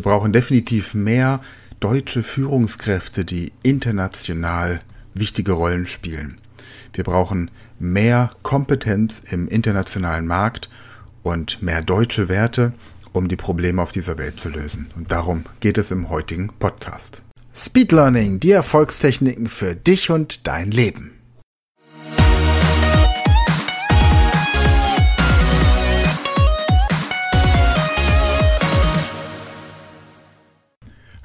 Wir brauchen definitiv mehr deutsche Führungskräfte, die international wichtige Rollen spielen. Wir brauchen mehr Kompetenz im internationalen Markt und mehr deutsche Werte, um die Probleme auf dieser Welt zu lösen. Und darum geht es im heutigen Podcast. Speed Learning, die Erfolgstechniken für dich und dein Leben.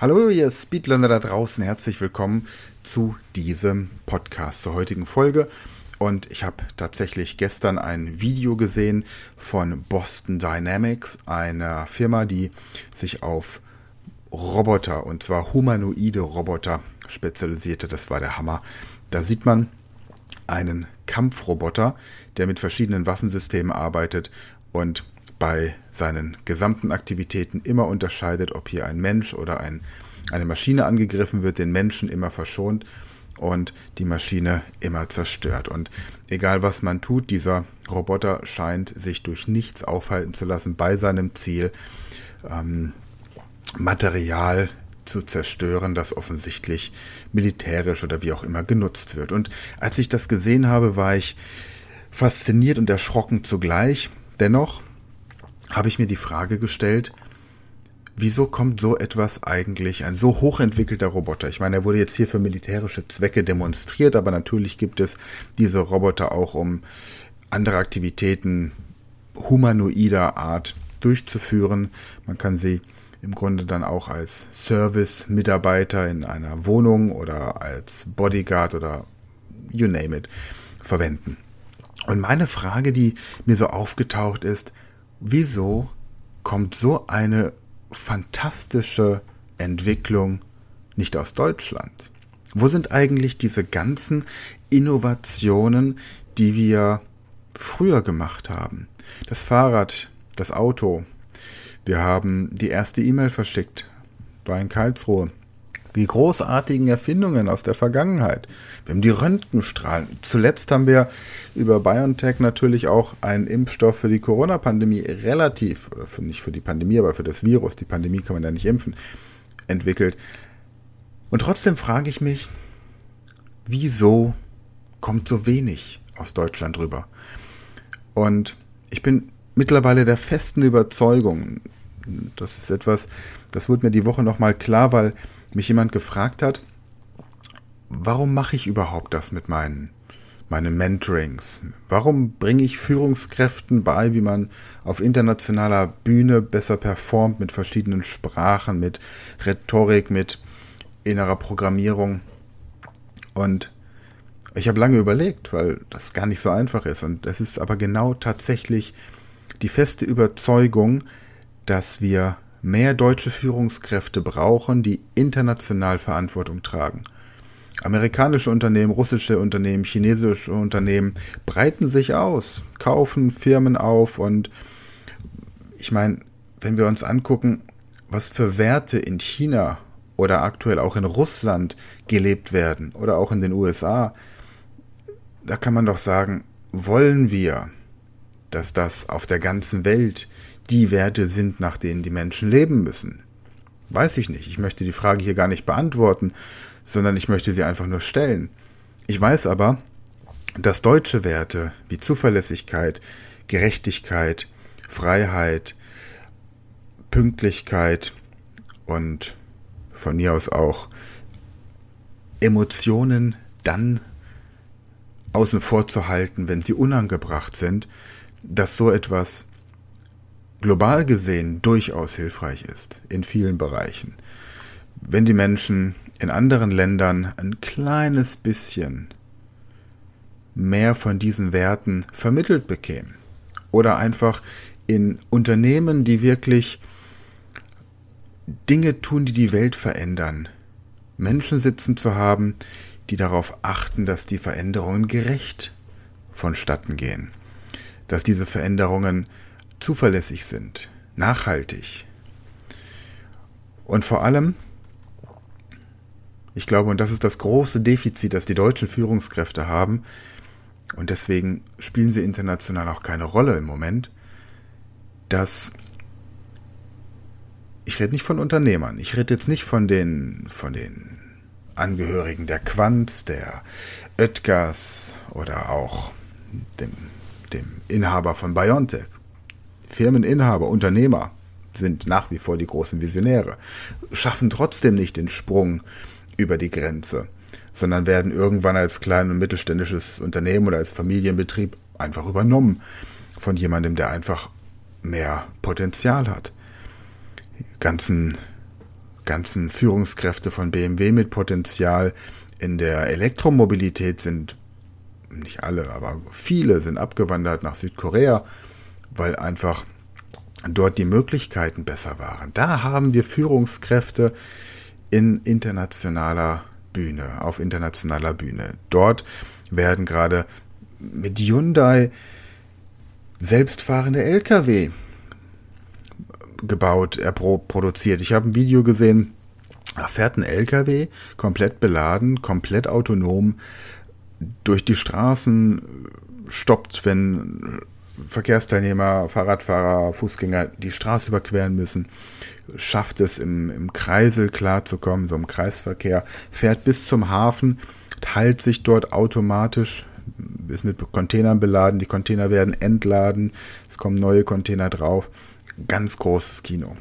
Hallo, ihr Speedlearner da draußen, herzlich willkommen zu diesem Podcast, zur heutigen Folge. Und ich habe tatsächlich gestern ein Video gesehen von Boston Dynamics, einer Firma, die sich auf Roboter, und zwar humanoide Roboter, spezialisierte. Das war der Hammer. Da sieht man einen Kampfroboter, der mit verschiedenen Waffensystemen arbeitet und bei seinen gesamten Aktivitäten immer unterscheidet, ob hier ein Mensch oder ein, eine Maschine angegriffen wird, den Menschen immer verschont und die Maschine immer zerstört. Und egal was man tut, dieser Roboter scheint sich durch nichts aufhalten zu lassen bei seinem Ziel, ähm, Material zu zerstören, das offensichtlich militärisch oder wie auch immer genutzt wird. Und als ich das gesehen habe, war ich fasziniert und erschrocken zugleich. Dennoch habe ich mir die Frage gestellt, wieso kommt so etwas eigentlich, ein so hochentwickelter Roboter? Ich meine, er wurde jetzt hier für militärische Zwecke demonstriert, aber natürlich gibt es diese Roboter auch, um andere Aktivitäten humanoider Art durchzuführen. Man kann sie im Grunde dann auch als Service-Mitarbeiter in einer Wohnung oder als Bodyguard oder you name it verwenden. Und meine Frage, die mir so aufgetaucht ist, wieso kommt so eine fantastische Entwicklung nicht aus Deutschland? Wo sind eigentlich diese ganzen Innovationen, die wir früher gemacht haben? Das Fahrrad, das Auto. Wir haben die erste E-Mail verschickt, war in Karlsruhe die großartigen Erfindungen aus der Vergangenheit. Wir haben die Röntgenstrahlen. Zuletzt haben wir über BioNTech natürlich auch einen Impfstoff für die Corona-Pandemie relativ, oder für, nicht für die Pandemie, aber für das Virus, die Pandemie kann man ja nicht impfen, entwickelt. Und trotzdem frage ich mich, wieso kommt so wenig aus Deutschland rüber? Und ich bin mittlerweile der festen Überzeugung, das ist etwas, das wurde mir die Woche nochmal klar, weil mich jemand gefragt hat, warum mache ich überhaupt das mit meinen, meinen Mentorings? Warum bringe ich Führungskräften bei, wie man auf internationaler Bühne besser performt mit verschiedenen Sprachen, mit Rhetorik, mit innerer Programmierung? Und ich habe lange überlegt, weil das gar nicht so einfach ist. Und es ist aber genau tatsächlich die feste Überzeugung, dass wir mehr deutsche Führungskräfte brauchen, die international Verantwortung tragen. Amerikanische Unternehmen, russische Unternehmen, chinesische Unternehmen breiten sich aus, kaufen Firmen auf und ich meine, wenn wir uns angucken, was für Werte in China oder aktuell auch in Russland gelebt werden oder auch in den USA, da kann man doch sagen, wollen wir, dass das auf der ganzen Welt die Werte sind, nach denen die Menschen leben müssen? Weiß ich nicht. Ich möchte die Frage hier gar nicht beantworten, sondern ich möchte sie einfach nur stellen. Ich weiß aber, dass deutsche Werte wie Zuverlässigkeit, Gerechtigkeit, Freiheit, Pünktlichkeit und von mir aus auch Emotionen dann außen vor zu halten, wenn sie unangebracht sind, dass so etwas global gesehen durchaus hilfreich ist, in vielen Bereichen. Wenn die Menschen in anderen Ländern ein kleines bisschen mehr von diesen Werten vermittelt bekämen oder einfach in Unternehmen, die wirklich Dinge tun, die die Welt verändern, Menschen sitzen zu haben, die darauf achten, dass die Veränderungen gerecht vonstatten gehen, dass diese Veränderungen zuverlässig sind, nachhaltig. Und vor allem, ich glaube, und das ist das große Defizit, das die deutschen Führungskräfte haben, und deswegen spielen sie international auch keine Rolle im Moment, dass ich rede nicht von Unternehmern, ich rede jetzt nicht von den, von den Angehörigen der Quant, der Oetkers oder auch dem, dem Inhaber von Biontech. Firmeninhaber, Unternehmer sind nach wie vor die großen Visionäre, schaffen trotzdem nicht den Sprung über die Grenze, sondern werden irgendwann als klein- und mittelständisches Unternehmen oder als Familienbetrieb einfach übernommen von jemandem, der einfach mehr Potenzial hat. Ganzen, ganzen Führungskräfte von BMW mit Potenzial in der Elektromobilität sind nicht alle, aber viele sind abgewandert nach Südkorea, weil einfach dort die Möglichkeiten besser waren. Da haben wir Führungskräfte in internationaler Bühne, auf internationaler Bühne. Dort werden gerade mit Hyundai selbstfahrende Lkw gebaut, er produziert. Ich habe ein Video gesehen, da fährt ein LKW komplett beladen, komplett autonom durch die Straßen, stoppt, wenn Verkehrsteilnehmer, Fahrradfahrer, Fußgänger die Straße überqueren müssen, schafft es im, im Kreisel klarzukommen, so im Kreisverkehr, fährt bis zum Hafen, teilt sich dort automatisch, ist mit Containern beladen, die Container werden entladen, es kommen neue Container drauf. Ganz großes Kino.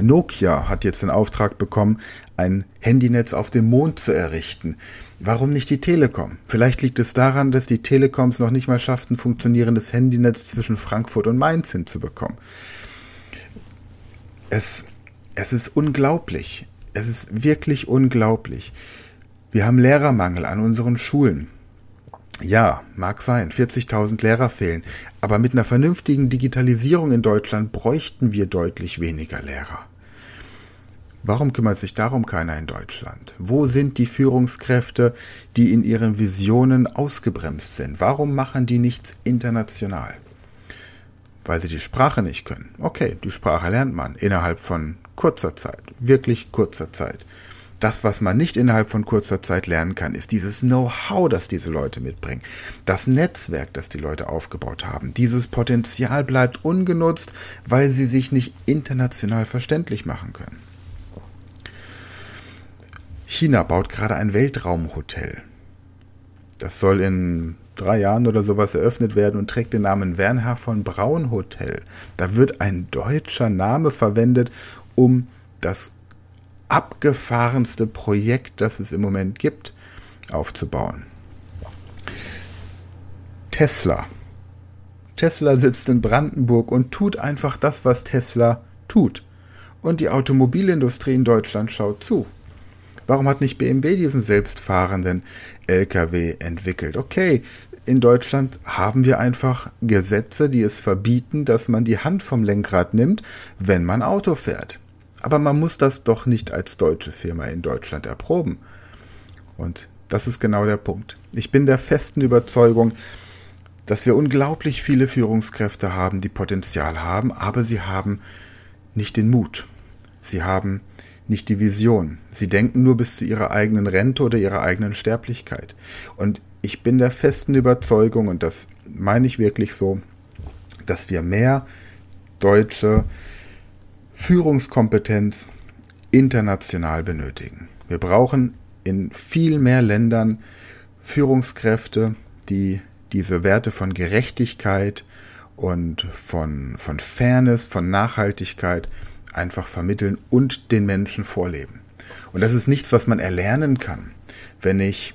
Nokia hat jetzt den Auftrag bekommen, ein Handynetz auf dem Mond zu errichten. Warum nicht die Telekom? Vielleicht liegt es daran, dass die Telekoms noch nicht mal schafften, funktionierendes Handynetz zwischen Frankfurt und Mainz hinzubekommen. Es, es ist unglaublich. Es ist wirklich unglaublich. Wir haben Lehrermangel an unseren Schulen. Ja, mag sein, 40.000 Lehrer fehlen, aber mit einer vernünftigen Digitalisierung in Deutschland bräuchten wir deutlich weniger Lehrer. Warum kümmert sich darum keiner in Deutschland? Wo sind die Führungskräfte, die in ihren Visionen ausgebremst sind? Warum machen die nichts international? Weil sie die Sprache nicht können. Okay, die Sprache lernt man innerhalb von kurzer Zeit, wirklich kurzer Zeit. Das, was man nicht innerhalb von kurzer Zeit lernen kann, ist dieses Know-how, das diese Leute mitbringen. Das Netzwerk, das die Leute aufgebaut haben. Dieses Potenzial bleibt ungenutzt, weil sie sich nicht international verständlich machen können. China baut gerade ein Weltraumhotel. Das soll in drei Jahren oder sowas eröffnet werden und trägt den Namen Wernher von Braun Hotel. Da wird ein deutscher Name verwendet, um das abgefahrenste Projekt, das es im Moment gibt, aufzubauen. Tesla. Tesla sitzt in Brandenburg und tut einfach das, was Tesla tut. Und die Automobilindustrie in Deutschland schaut zu. Warum hat nicht BMW diesen selbstfahrenden LKW entwickelt? Okay, in Deutschland haben wir einfach Gesetze, die es verbieten, dass man die Hand vom Lenkrad nimmt, wenn man Auto fährt. Aber man muss das doch nicht als deutsche Firma in Deutschland erproben. Und das ist genau der Punkt. Ich bin der festen Überzeugung, dass wir unglaublich viele Führungskräfte haben, die Potenzial haben, aber sie haben nicht den Mut. Sie haben nicht die Vision. Sie denken nur bis zu ihrer eigenen Rente oder ihrer eigenen Sterblichkeit. Und ich bin der festen Überzeugung, und das meine ich wirklich so, dass wir mehr deutsche Führungskompetenz international benötigen. Wir brauchen in viel mehr Ländern Führungskräfte, die diese Werte von Gerechtigkeit und von, von Fairness, von Nachhaltigkeit einfach vermitteln und den Menschen vorleben. Und das ist nichts, was man erlernen kann. Wenn ich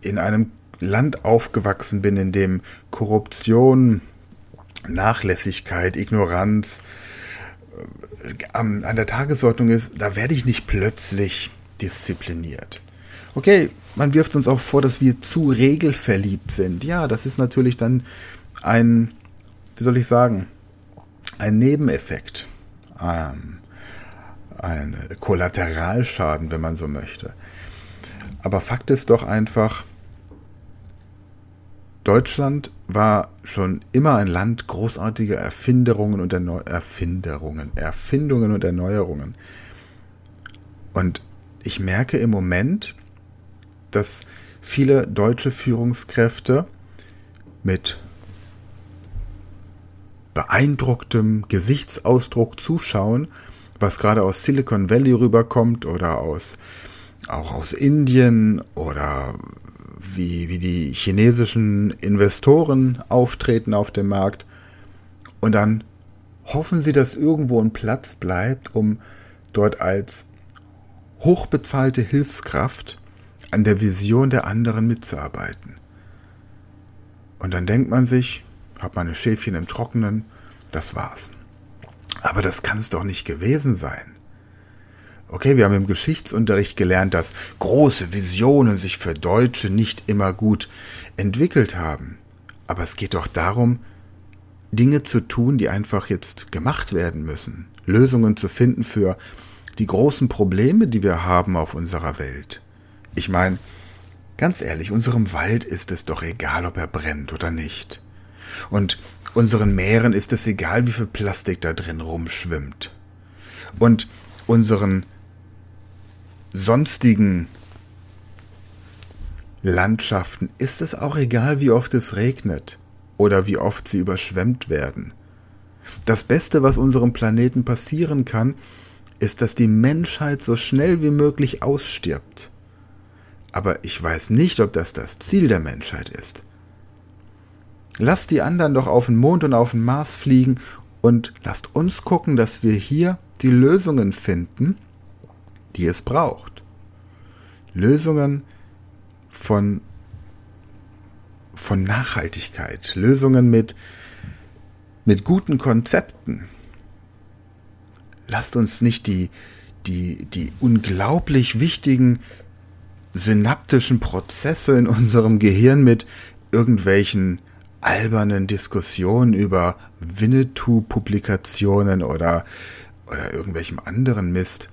in einem Land aufgewachsen bin, in dem Korruption, Nachlässigkeit, Ignoranz, an der Tagesordnung ist, da werde ich nicht plötzlich diszipliniert. Okay, man wirft uns auch vor, dass wir zu regelverliebt sind. Ja, das ist natürlich dann ein, wie soll ich sagen, ein Nebeneffekt. Ähm, ein Kollateralschaden, wenn man so möchte. Aber Fakt ist doch einfach, Deutschland war schon immer ein Land großartiger Erfinderungen und Erneu Erfinderungen, Erfindungen und Erneuerungen. Und ich merke im Moment, dass viele deutsche Führungskräfte mit beeindrucktem Gesichtsausdruck zuschauen, was gerade aus Silicon Valley rüberkommt oder aus auch aus Indien oder wie, wie die chinesischen Investoren auftreten auf dem Markt. Und dann hoffen sie, dass irgendwo ein Platz bleibt, um dort als hochbezahlte Hilfskraft an der Vision der anderen mitzuarbeiten. Und dann denkt man sich, hat meine Schäfchen im Trockenen, das war's. Aber das kann es doch nicht gewesen sein. Okay, wir haben im Geschichtsunterricht gelernt, dass große Visionen sich für Deutsche nicht immer gut entwickelt haben. Aber es geht doch darum, Dinge zu tun, die einfach jetzt gemacht werden müssen. Lösungen zu finden für die großen Probleme, die wir haben auf unserer Welt. Ich meine, ganz ehrlich, unserem Wald ist es doch egal, ob er brennt oder nicht. Und unseren Meeren ist es egal, wie viel Plastik da drin rumschwimmt. Und unseren sonstigen Landschaften ist es auch egal, wie oft es regnet oder wie oft sie überschwemmt werden. Das Beste, was unserem Planeten passieren kann, ist, dass die Menschheit so schnell wie möglich ausstirbt. Aber ich weiß nicht, ob das das Ziel der Menschheit ist. Lasst die anderen doch auf den Mond und auf den Mars fliegen und lasst uns gucken, dass wir hier die Lösungen finden, die es braucht. Lösungen von, von Nachhaltigkeit, Lösungen mit, mit guten Konzepten. Lasst uns nicht die, die, die unglaublich wichtigen synaptischen Prozesse in unserem Gehirn mit irgendwelchen albernen Diskussionen über Winnetou-Publikationen oder, oder irgendwelchem anderen Mist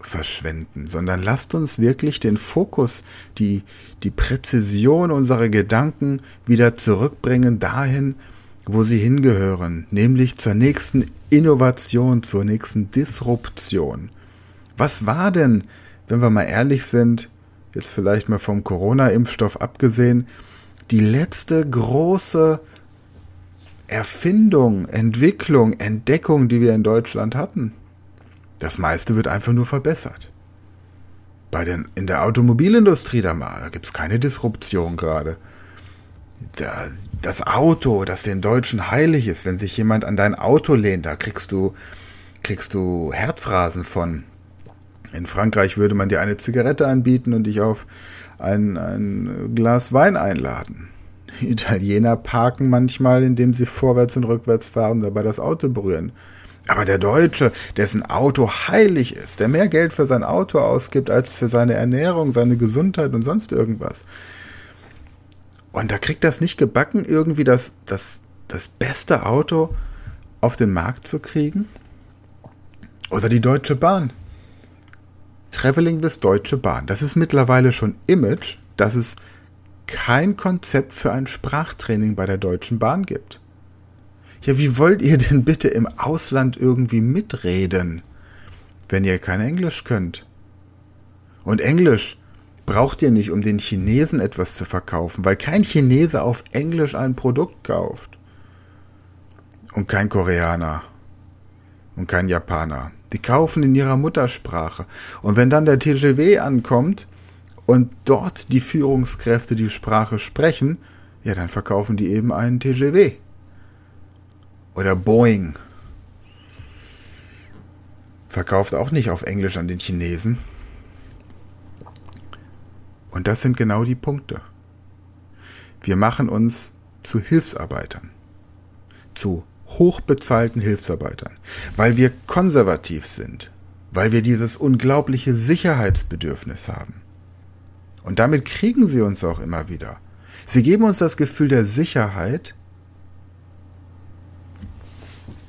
verschwenden, sondern lasst uns wirklich den Fokus, die, die Präzision unserer Gedanken wieder zurückbringen dahin, wo sie hingehören, nämlich zur nächsten Innovation, zur nächsten Disruption. Was war denn, wenn wir mal ehrlich sind, jetzt vielleicht mal vom Corona-Impfstoff abgesehen, die letzte große Erfindung, Entwicklung, Entdeckung, die wir in Deutschland hatten? Das meiste wird einfach nur verbessert. Bei den, in der Automobilindustrie da mal, da gibt's keine Disruption gerade. Da, das Auto, das den Deutschen heilig ist, wenn sich jemand an dein Auto lehnt, da kriegst du, kriegst du Herzrasen von. In Frankreich würde man dir eine Zigarette anbieten und dich auf ein, ein Glas Wein einladen. Italiener parken manchmal, indem sie vorwärts und rückwärts fahren, dabei das Auto berühren. Aber der Deutsche, dessen Auto heilig ist, der mehr Geld für sein Auto ausgibt als für seine Ernährung, seine Gesundheit und sonst irgendwas. Und da kriegt das nicht gebacken, irgendwie das, das, das beste Auto auf den Markt zu kriegen? Oder die Deutsche Bahn. Traveling bis Deutsche Bahn. Das ist mittlerweile schon Image, dass es kein Konzept für ein Sprachtraining bei der Deutschen Bahn gibt. Ja, wie wollt ihr denn bitte im Ausland irgendwie mitreden, wenn ihr kein Englisch könnt? Und Englisch braucht ihr nicht, um den Chinesen etwas zu verkaufen, weil kein Chinese auf Englisch ein Produkt kauft. Und kein Koreaner. Und kein Japaner. Die kaufen in ihrer Muttersprache. Und wenn dann der TGW ankommt und dort die Führungskräfte die Sprache sprechen, ja, dann verkaufen die eben einen TGW oder Boeing verkauft auch nicht auf Englisch an den Chinesen. Und das sind genau die Punkte. Wir machen uns zu Hilfsarbeitern, zu hochbezahlten Hilfsarbeitern, weil wir konservativ sind, weil wir dieses unglaubliche Sicherheitsbedürfnis haben. Und damit kriegen sie uns auch immer wieder. Sie geben uns das Gefühl der Sicherheit,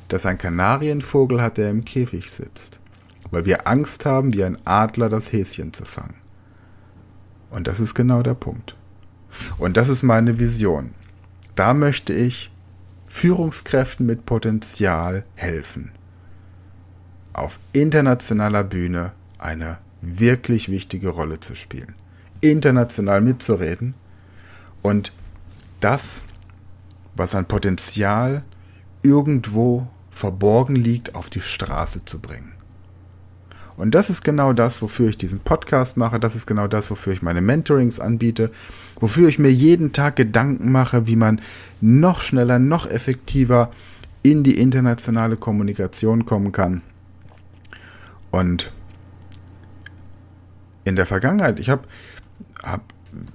dass ein Kanarienvogel hat, der im Käfig sitzt, weil wir Angst haben, wie ein Adler das Häschen zu fangen. Und das ist genau der Punkt. Und das ist meine Vision. Da möchte ich Führungskräften mit Potenzial helfen. Auf internationaler Bühne eine wirklich wichtige Rolle zu spielen. International mitzureden und das, was an Potenzial irgendwo verborgen liegt, auf die Straße zu bringen. Und das ist genau das, wofür ich diesen Podcast mache. Das ist genau das, wofür ich meine Mentorings anbiete. Wofür ich mir jeden Tag Gedanken mache, wie man noch schneller, noch effektiver in die internationale Kommunikation kommen kann. Und in der Vergangenheit, ich habe, hab,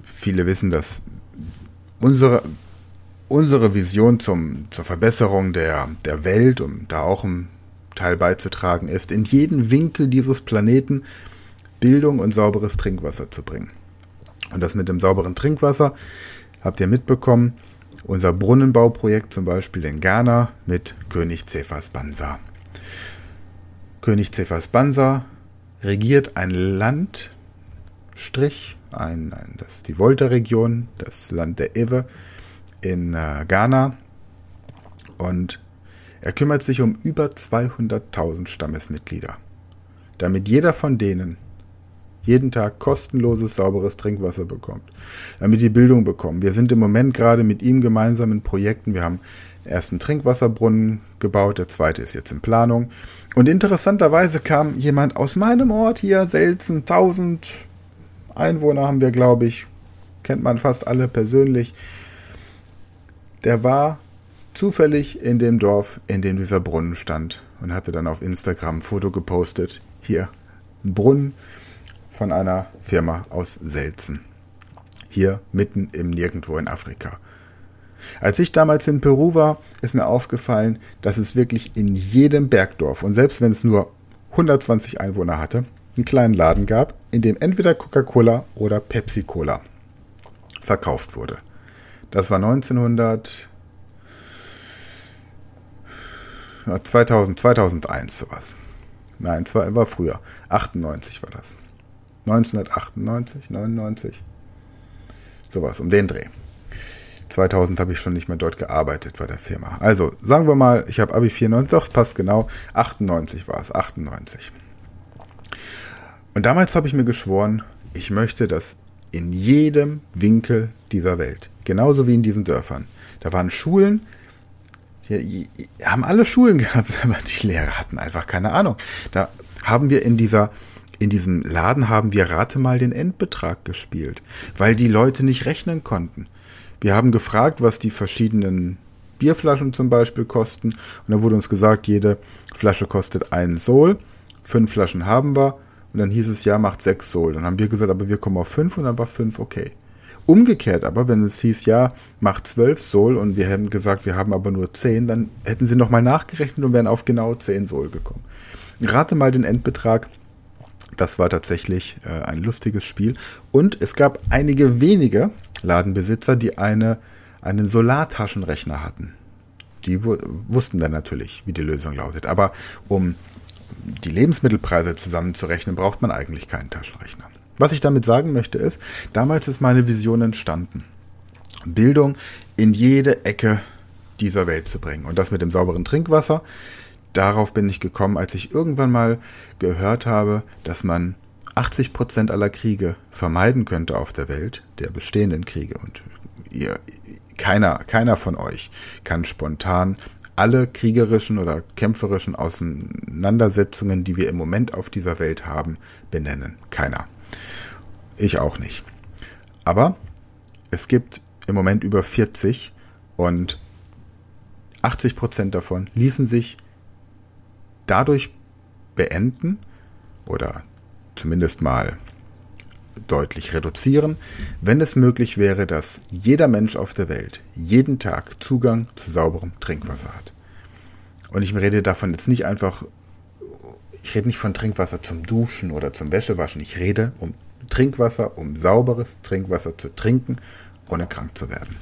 viele wissen, dass unsere, unsere Vision zum, zur Verbesserung der, der Welt, um da auch ein Teil beizutragen ist, in jeden Winkel dieses Planeten Bildung und sauberes Trinkwasser zu bringen. Und das mit dem sauberen Trinkwasser habt ihr mitbekommen. Unser Brunnenbauprojekt zum Beispiel in Ghana mit König Cephas Bansa. König Cephas Bansa regiert ein Landstrich, ein, ein, das ist die Volta-Region, das Land der Ewe in äh, Ghana. Und er kümmert sich um über 200.000 Stammesmitglieder, damit jeder von denen jeden Tag kostenloses, sauberes Trinkwasser bekommt, damit die Bildung bekommen. Wir sind im Moment gerade mit ihm gemeinsam in Projekten. Wir haben ersten Trinkwasserbrunnen gebaut, der zweite ist jetzt in Planung. Und interessanterweise kam jemand aus meinem Ort hier, Selzen, 1000 Einwohner haben wir, glaube ich, kennt man fast alle persönlich. Der war zufällig in dem Dorf, in dem dieser Brunnen stand und hatte dann auf Instagram ein Foto gepostet. Hier, ein Brunnen von einer Firma aus Selzen. Hier mitten im Nirgendwo in Afrika. Als ich damals in Peru war, ist mir aufgefallen, dass es wirklich in jedem Bergdorf und selbst wenn es nur 120 Einwohner hatte, einen kleinen Laden gab, in dem entweder Coca-Cola oder Pepsi-Cola verkauft wurde. Das war 1900 2000, 2001 sowas. Nein, zwar war früher. 98 war das. 1998, 99. Sowas, um den Dreh. 2000 habe ich schon nicht mehr dort gearbeitet bei der Firma. Also, sagen wir mal, ich habe Abi 94, doch, es passt genau. 98 war es, 98. Und damals habe ich mir geschworen, ich möchte, dass in jedem Winkel dieser Welt, genauso wie in diesen Dörfern, da waren Schulen, die, die haben alle Schulen gehabt, aber die Lehrer hatten einfach keine Ahnung. Da haben wir in dieser in diesem Laden haben wir rate mal den Endbetrag gespielt, weil die Leute nicht rechnen konnten. Wir haben gefragt, was die verschiedenen Bierflaschen zum Beispiel kosten. Und da wurde uns gesagt, jede Flasche kostet einen Sol. Fünf Flaschen haben wir. Und dann hieß es, ja, macht sechs Sol. Dann haben wir gesagt, aber wir kommen auf fünf und dann war fünf okay. Umgekehrt aber, wenn es hieß, ja, macht zwölf Sol und wir hätten gesagt, wir haben aber nur zehn, dann hätten sie nochmal nachgerechnet und wären auf genau zehn Sol gekommen. Rate mal den Endbetrag. Das war tatsächlich äh, ein lustiges Spiel. Und es gab einige wenige Ladenbesitzer, die eine, einen Solartaschenrechner hatten. Die wussten dann natürlich, wie die Lösung lautet. Aber um die Lebensmittelpreise zusammenzurechnen, braucht man eigentlich keinen Taschenrechner. Was ich damit sagen möchte ist, damals ist meine Vision entstanden. Bildung in jede Ecke dieser Welt zu bringen. Und das mit dem sauberen Trinkwasser, darauf bin ich gekommen, als ich irgendwann mal gehört habe, dass man 80 Prozent aller Kriege vermeiden könnte auf der Welt, der bestehenden Kriege. Und ihr, keiner, keiner von euch kann spontan alle kriegerischen oder kämpferischen Auseinandersetzungen, die wir im Moment auf dieser Welt haben, benennen. Keiner. Ich auch nicht. Aber es gibt im Moment über 40 und 80 Prozent davon ließen sich dadurch beenden oder zumindest mal deutlich reduzieren, wenn es möglich wäre, dass jeder Mensch auf der Welt jeden Tag Zugang zu sauberem Trinkwasser hat. Und ich rede davon jetzt nicht einfach, ich rede nicht von Trinkwasser zum Duschen oder zum Wäschewaschen, ich rede um Trinkwasser, um sauberes Trinkwasser zu trinken, ohne krank zu werden.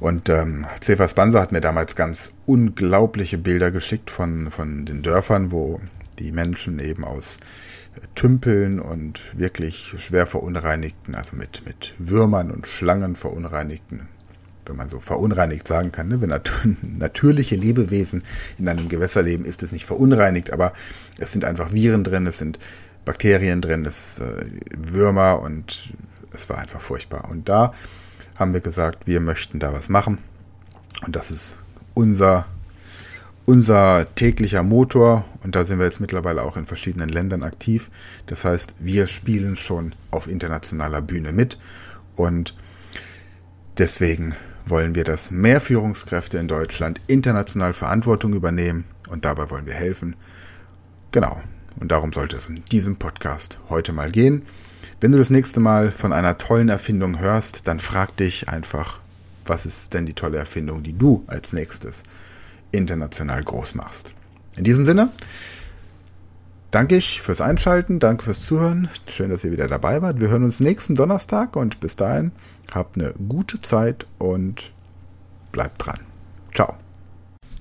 Und ähm, Banser hat mir damals ganz unglaubliche Bilder geschickt von, von den Dörfern, wo die Menschen eben aus Tümpeln und wirklich schwer verunreinigten, also mit, mit Würmern und Schlangen verunreinigten, wenn man so verunreinigt sagen kann, ne? wenn nat natürliche Lebewesen in einem Gewässer leben, ist es nicht verunreinigt, aber es sind einfach Viren drin, es sind Bakterien drin, es äh, Würmer und es war einfach furchtbar. Und da haben wir gesagt, wir möchten da was machen und das ist unser unser täglicher Motor und da sind wir jetzt mittlerweile auch in verschiedenen Ländern aktiv. Das heißt, wir spielen schon auf internationaler Bühne mit und deswegen wollen wir, dass mehr Führungskräfte in Deutschland international Verantwortung übernehmen und dabei wollen wir helfen. Genau. Und darum sollte es in diesem Podcast heute mal gehen. Wenn du das nächste Mal von einer tollen Erfindung hörst, dann frag dich einfach, was ist denn die tolle Erfindung, die du als nächstes international groß machst. In diesem Sinne, danke ich fürs Einschalten, danke fürs Zuhören. Schön, dass ihr wieder dabei wart. Wir hören uns nächsten Donnerstag und bis dahin habt eine gute Zeit und bleibt dran. Ciao.